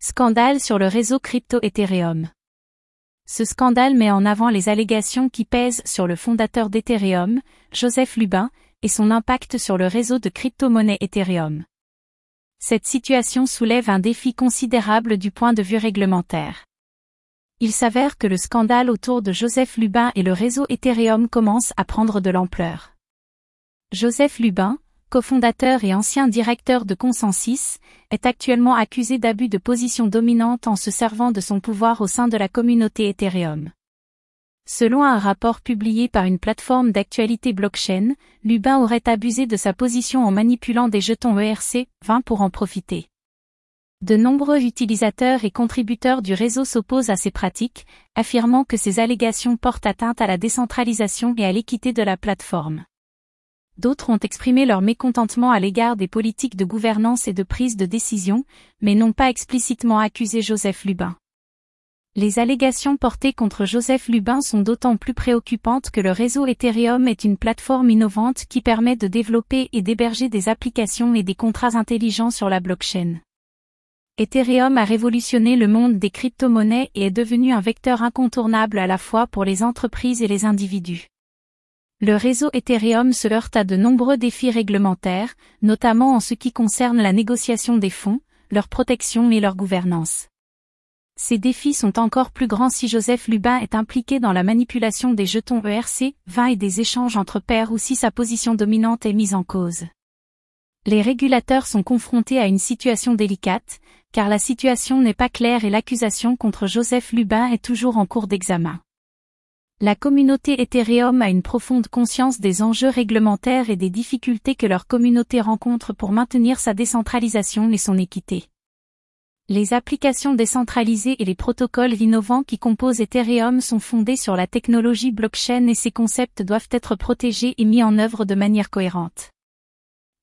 Scandale sur le réseau crypto Ethereum. Ce scandale met en avant les allégations qui pèsent sur le fondateur d'Ethereum, Joseph Lubin, et son impact sur le réseau de crypto-monnaie Ethereum. Cette situation soulève un défi considérable du point de vue réglementaire. Il s'avère que le scandale autour de Joseph Lubin et le réseau Ethereum commence à prendre de l'ampleur. Joseph Lubin, cofondateur et ancien directeur de Consensus, est actuellement accusé d'abus de position dominante en se servant de son pouvoir au sein de la communauté Ethereum. Selon un rapport publié par une plateforme d'actualité blockchain, Lubin aurait abusé de sa position en manipulant des jetons ERC-20 pour en profiter. De nombreux utilisateurs et contributeurs du réseau s'opposent à ces pratiques, affirmant que ces allégations portent atteinte à la décentralisation et à l'équité de la plateforme d'autres ont exprimé leur mécontentement à l'égard des politiques de gouvernance et de prise de décision, mais n'ont pas explicitement accusé Joseph Lubin. Les allégations portées contre Joseph Lubin sont d'autant plus préoccupantes que le réseau Ethereum est une plateforme innovante qui permet de développer et d'héberger des applications et des contrats intelligents sur la blockchain. Ethereum a révolutionné le monde des crypto-monnaies et est devenu un vecteur incontournable à la fois pour les entreprises et les individus. Le réseau Ethereum se heurte à de nombreux défis réglementaires, notamment en ce qui concerne la négociation des fonds, leur protection et leur gouvernance. Ces défis sont encore plus grands si Joseph Lubin est impliqué dans la manipulation des jetons ERC, 20 et des échanges entre pairs ou si sa position dominante est mise en cause. Les régulateurs sont confrontés à une situation délicate, car la situation n'est pas claire et l'accusation contre Joseph Lubin est toujours en cours d'examen. La communauté Ethereum a une profonde conscience des enjeux réglementaires et des difficultés que leur communauté rencontre pour maintenir sa décentralisation et son équité. Les applications décentralisées et les protocoles innovants qui composent Ethereum sont fondés sur la technologie blockchain et ces concepts doivent être protégés et mis en œuvre de manière cohérente.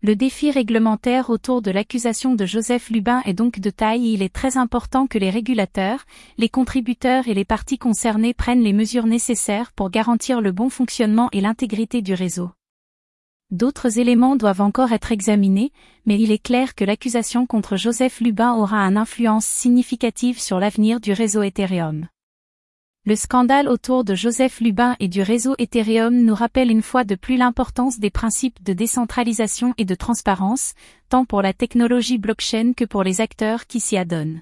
Le défi réglementaire autour de l'accusation de Joseph Lubin est donc de taille et il est très important que les régulateurs, les contributeurs et les parties concernées prennent les mesures nécessaires pour garantir le bon fonctionnement et l'intégrité du réseau. D'autres éléments doivent encore être examinés, mais il est clair que l'accusation contre Joseph Lubin aura une influence significative sur l'avenir du réseau Ethereum. Le scandale autour de Joseph Lubin et du réseau Ethereum nous rappelle une fois de plus l'importance des principes de décentralisation et de transparence, tant pour la technologie blockchain que pour les acteurs qui s'y adonnent.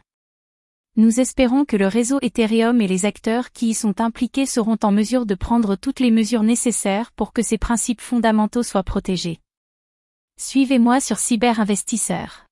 Nous espérons que le réseau Ethereum et les acteurs qui y sont impliqués seront en mesure de prendre toutes les mesures nécessaires pour que ces principes fondamentaux soient protégés. Suivez-moi sur Cyberinvestisseur.